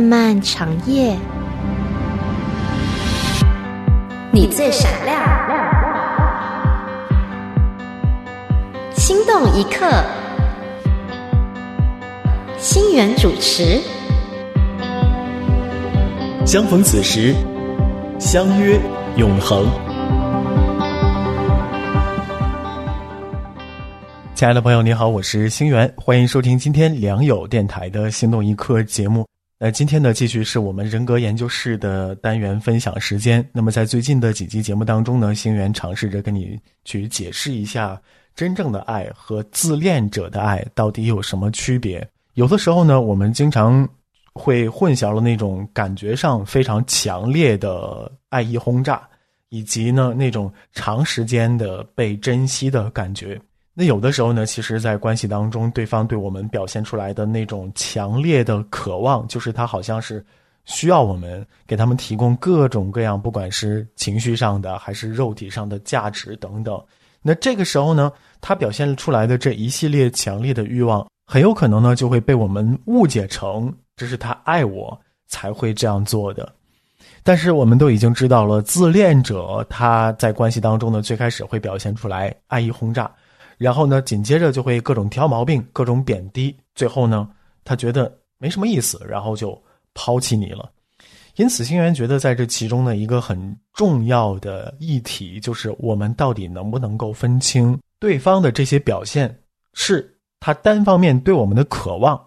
漫漫长夜，你最闪亮，心动一刻，心源主持。相逢此时，相约永恒。亲爱的朋友，你好，我是星源，欢迎收听今天良友电台的《心动一刻》节目。那今天呢，继续是我们人格研究室的单元分享时间。那么在最近的几期节目当中呢，星源尝试着跟你去解释一下真正的爱和自恋者的爱到底有什么区别。有的时候呢，我们经常会混淆了那种感觉上非常强烈的爱意轰炸，以及呢那种长时间的被珍惜的感觉。那有的时候呢，其实，在关系当中，对方对我们表现出来的那种强烈的渴望，就是他好像是需要我们给他们提供各种各样，不管是情绪上的还是肉体上的价值等等。那这个时候呢，他表现出来的这一系列强烈的欲望，很有可能呢，就会被我们误解成这是他爱我才会这样做的。但是我们都已经知道了，自恋者他在关系当中呢，最开始会表现出来爱意轰炸。然后呢，紧接着就会各种挑毛病，各种贬低，最后呢，他觉得没什么意思，然后就抛弃你了。因此，星源觉得在这其中的一个很重要的议题，就是我们到底能不能够分清对方的这些表现，是他单方面对我们的渴望，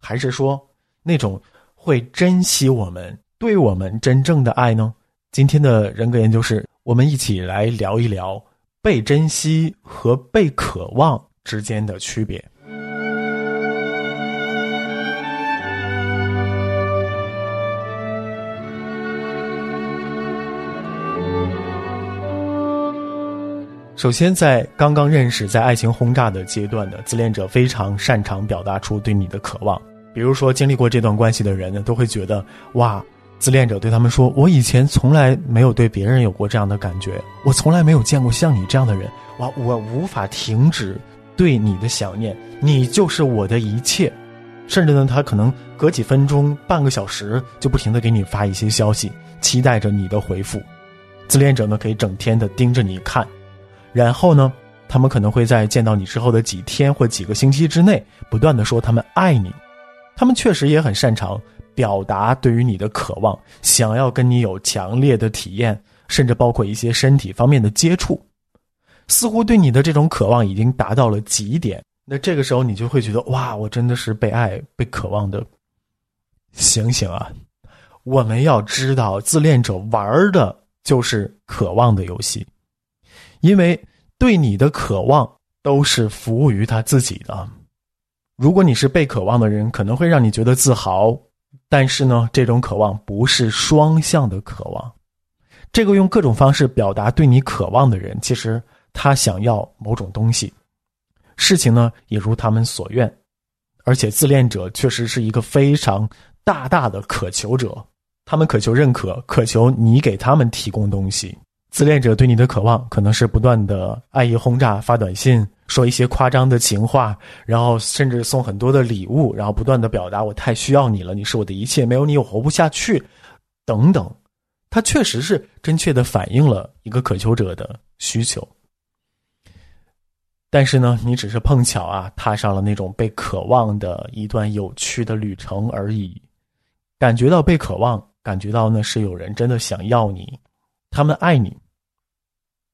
还是说那种会珍惜我们、对我们真正的爱呢？今天的人格研究室，我们一起来聊一聊。被珍惜和被渴望之间的区别。首先，在刚刚认识、在爱情轰炸的阶段的自恋者，非常擅长表达出对你的渴望。比如说，经历过这段关系的人呢，都会觉得哇。自恋者对他们说：“我以前从来没有对别人有过这样的感觉，我从来没有见过像你这样的人。哇，我无法停止对你的想念，你就是我的一切。甚至呢，他可能隔几分钟、半个小时就不停的给你发一些消息，期待着你的回复。自恋者呢，可以整天的盯着你看，然后呢，他们可能会在见到你之后的几天或几个星期之内，不断的说他们爱你。他们确实也很擅长。”表达对于你的渴望，想要跟你有强烈的体验，甚至包括一些身体方面的接触，似乎对你的这种渴望已经达到了极点。那这个时候，你就会觉得哇，我真的是被爱、被渴望的。醒醒啊！我们要知道，自恋者玩的就是渴望的游戏，因为对你的渴望都是服务于他自己的。如果你是被渴望的人，可能会让你觉得自豪。但是呢，这种渴望不是双向的渴望。这个用各种方式表达对你渴望的人，其实他想要某种东西，事情呢也如他们所愿。而且自恋者确实是一个非常大大的渴求者，他们渴求认可，渴求你给他们提供东西。自恋者对你的渴望可能是不断的爱意轰炸，发短信。说一些夸张的情话，然后甚至送很多的礼物，然后不断的表达我太需要你了，你是我的一切，没有你我活不下去，等等。他确实是真切的反映了一个渴求者的需求。但是呢，你只是碰巧啊，踏上了那种被渴望的一段有趣的旅程而已，感觉到被渴望，感觉到呢是有人真的想要你，他们爱你，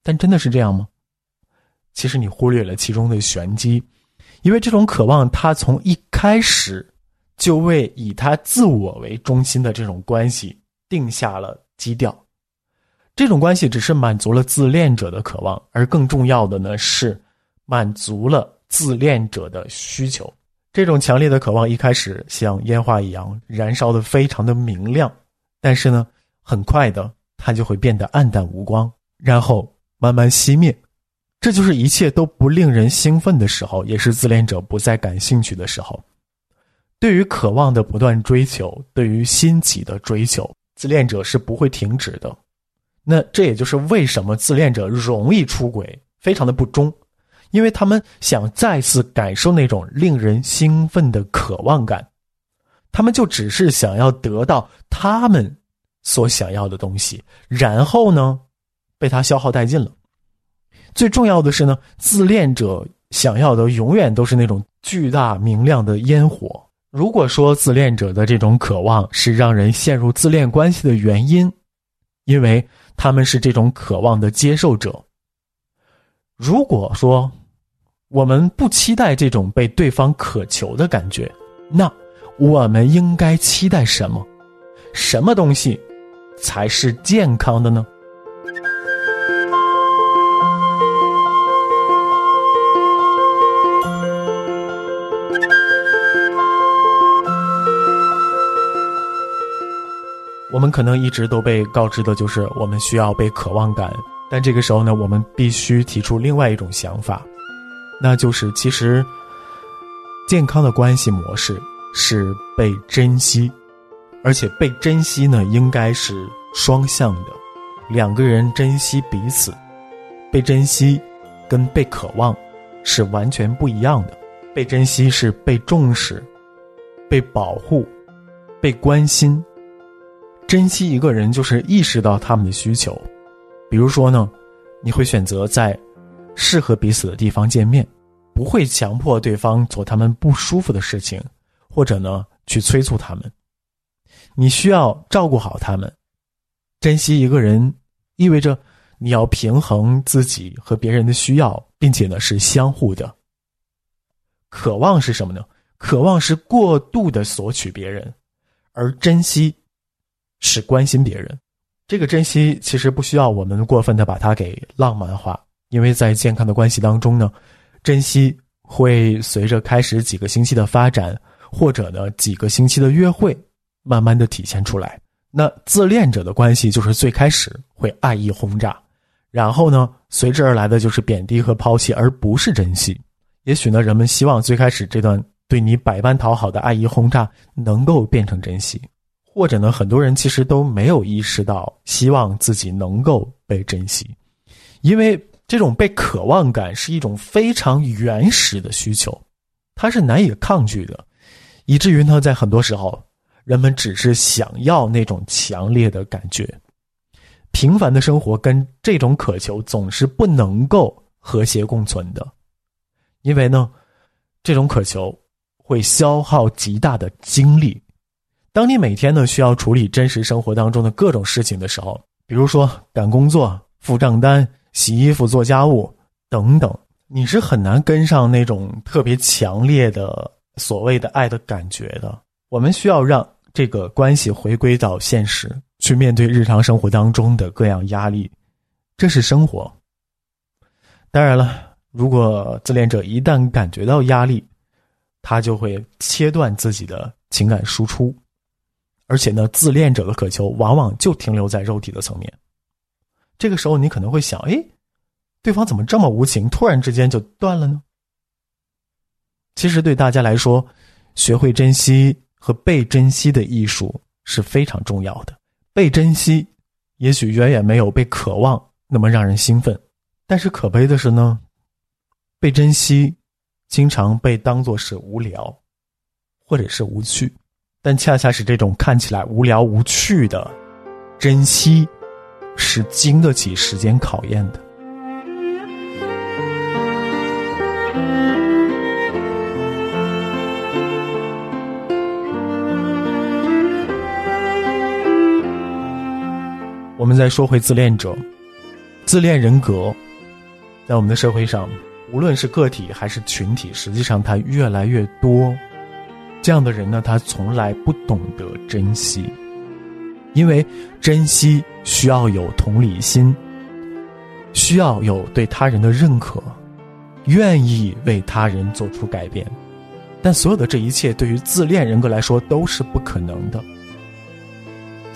但真的是这样吗？其实你忽略了其中的玄机，因为这种渴望，他从一开始就为以他自我为中心的这种关系定下了基调。这种关系只是满足了自恋者的渴望，而更重要的呢是满足了自恋者的需求。这种强烈的渴望一开始像烟花一样燃烧的非常的明亮，但是呢，很快的它就会变得暗淡无光，然后慢慢熄灭。这就是一切都不令人兴奋的时候，也是自恋者不再感兴趣的时候。对于渴望的不断追求，对于新奇的追求，自恋者是不会停止的。那这也就是为什么自恋者容易出轨，非常的不忠，因为他们想再次感受那种令人兴奋的渴望感。他们就只是想要得到他们所想要的东西，然后呢，被他消耗殆尽了。最重要的是呢，自恋者想要的永远都是那种巨大明亮的烟火。如果说自恋者的这种渴望是让人陷入自恋关系的原因，因为他们是这种渴望的接受者。如果说我们不期待这种被对方渴求的感觉，那我们应该期待什么？什么东西才是健康的呢？我们可能一直都被告知的就是我们需要被渴望感，但这个时候呢，我们必须提出另外一种想法，那就是其实健康的关系模式是被珍惜，而且被珍惜呢应该是双向的，两个人珍惜彼此，被珍惜跟被渴望是完全不一样的，被珍惜是被重视、被保护、被关心。珍惜一个人，就是意识到他们的需求。比如说呢，你会选择在适合彼此的地方见面，不会强迫对方做他们不舒服的事情，或者呢去催促他们。你需要照顾好他们。珍惜一个人，意味着你要平衡自己和别人的需要，并且呢是相互的。渴望是什么呢？渴望是过度的索取别人，而珍惜。是关心别人，这个珍惜其实不需要我们过分的把它给浪漫化，因为在健康的关系当中呢，珍惜会随着开始几个星期的发展，或者呢几个星期的约会，慢慢的体现出来。那自恋者的关系就是最开始会爱意轰炸，然后呢随之而来的就是贬低和抛弃，而不是珍惜。也许呢人们希望最开始这段对你百般讨好的爱意轰炸能够变成珍惜。或者呢，很多人其实都没有意识到，希望自己能够被珍惜，因为这种被渴望感是一种非常原始的需求，它是难以抗拒的，以至于呢，在很多时候，人们只是想要那种强烈的感觉。平凡的生活跟这种渴求总是不能够和谐共存的，因为呢，这种渴求会消耗极大的精力。当你每天呢需要处理真实生活当中的各种事情的时候，比如说赶工作、付账单、洗衣服、做家务等等，你是很难跟上那种特别强烈的所谓的爱的感觉的。我们需要让这个关系回归到现实，去面对日常生活当中的各样压力，这是生活。当然了，如果自恋者一旦感觉到压力，他就会切断自己的情感输出。而且呢，自恋者的渴求往往就停留在肉体的层面。这个时候，你可能会想：哎，对方怎么这么无情，突然之间就断了呢？其实，对大家来说，学会珍惜和被珍惜的艺术是非常重要的。被珍惜，也许远远没有被渴望那么让人兴奋。但是可悲的是呢，被珍惜经常被当作是无聊，或者是无趣。但恰恰是这种看起来无聊无趣的珍惜，是经得起时间考验的。我们再说回自恋者，自恋人格，在我们的社会上，无论是个体还是群体，实际上它越来越多。这样的人呢，他从来不懂得珍惜，因为珍惜需要有同理心，需要有对他人的认可，愿意为他人做出改变。但所有的这一切，对于自恋人格来说都是不可能的。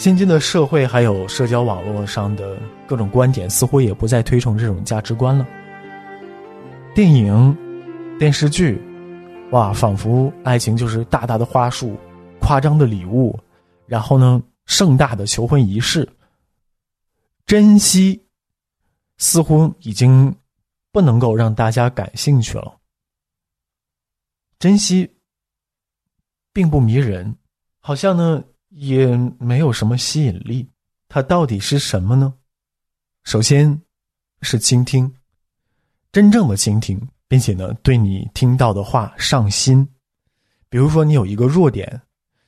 现今的社会还有社交网络上的各种观点，似乎也不再推崇这种价值观了。电影、电视剧。哇，仿佛爱情就是大大的花束、夸张的礼物，然后呢，盛大的求婚仪式。珍惜似乎已经不能够让大家感兴趣了。珍惜并不迷人，好像呢也没有什么吸引力。它到底是什么呢？首先，是倾听，真正的倾听，并且呢对你听到的话上心。比如说你有一个弱点，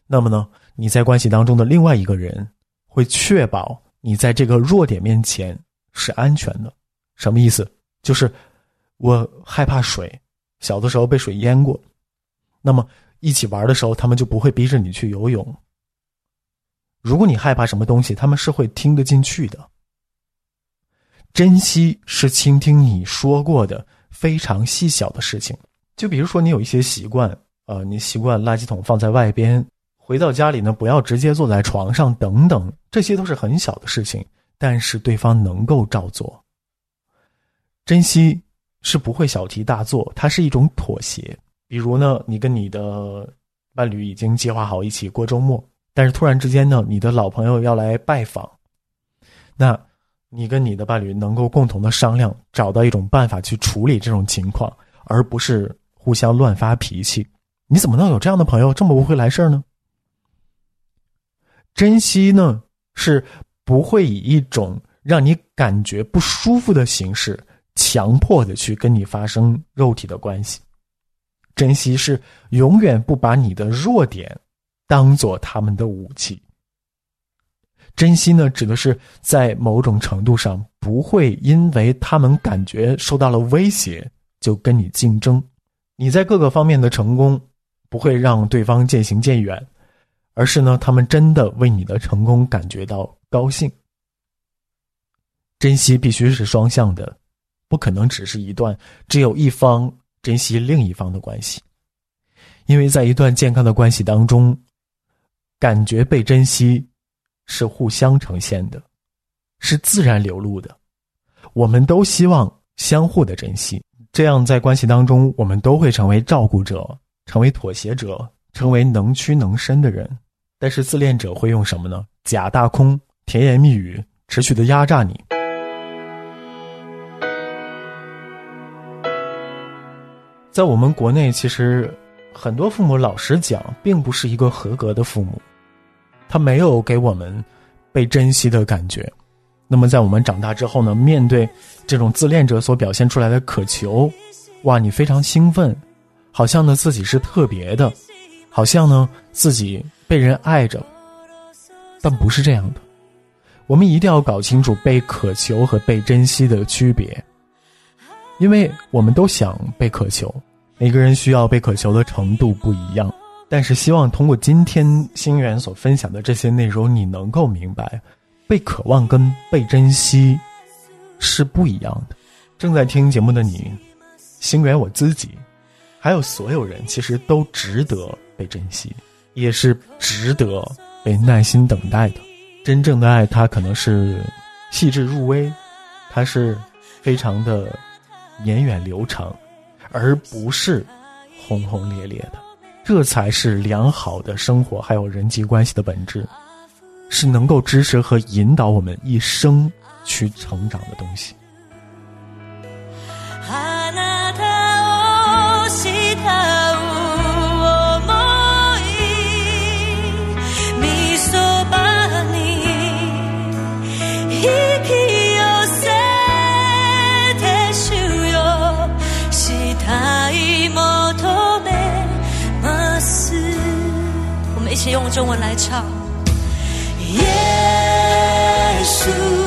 那么呢你在关系当中的另外一个人会确保你在这个弱点面前是安全的。什么意思？就是我害怕水，小的时候被水淹过，那么一起玩的时候，他们就不会逼着你去游泳。如果你害怕什么东西，他们是会听得进去的。珍惜是倾听你说过的非常细小的事情，就比如说你有一些习惯，呃，你习惯垃圾桶放在外边，回到家里呢不要直接坐在床上，等等，这些都是很小的事情，但是对方能够照做。珍惜是不会小题大做，它是一种妥协。比如呢，你跟你的伴侣已经计划好一起过周末。但是突然之间呢，你的老朋友要来拜访，那，你跟你的伴侣能够共同的商量，找到一种办法去处理这种情况，而不是互相乱发脾气。你怎么能有这样的朋友这么不会来事儿呢？珍惜呢，是不会以一种让你感觉不舒服的形式，强迫的去跟你发生肉体的关系。珍惜是永远不把你的弱点。当做他们的武器。珍惜呢，指的是在某种程度上不会因为他们感觉受到了威胁就跟你竞争。你在各个方面的成功不会让对方渐行渐远，而是呢，他们真的为你的成功感觉到高兴。珍惜必须是双向的，不可能只是一段只有一方珍惜另一方的关系，因为在一段健康的关系当中。感觉被珍惜，是互相呈现的，是自然流露的。我们都希望相互的珍惜，这样在关系当中，我们都会成为照顾者，成为妥协者，成为能屈能伸的人。但是自恋者会用什么呢？假大空、甜言蜜语，持续的压榨你。在我们国内，其实很多父母，老实讲，并不是一个合格的父母。他没有给我们被珍惜的感觉，那么在我们长大之后呢？面对这种自恋者所表现出来的渴求，哇，你非常兴奋，好像呢自己是特别的，好像呢自己被人爱着，但不是这样的。我们一定要搞清楚被渴求和被珍惜的区别，因为我们都想被渴求，每个人需要被渴求的程度不一样。但是，希望通过今天星源所分享的这些内容，你能够明白，被渴望跟被珍惜是不一样的。正在听节目的你，星源我自己，还有所有人，其实都值得被珍惜，也是值得被耐心等待的。真正的爱，它可能是细致入微，它是非常的绵远流长，而不是轰轰烈烈的。这才是良好的生活，还有人际关系的本质，是能够支持和引导我们一生去成长的东西。中文来唱。耶稣。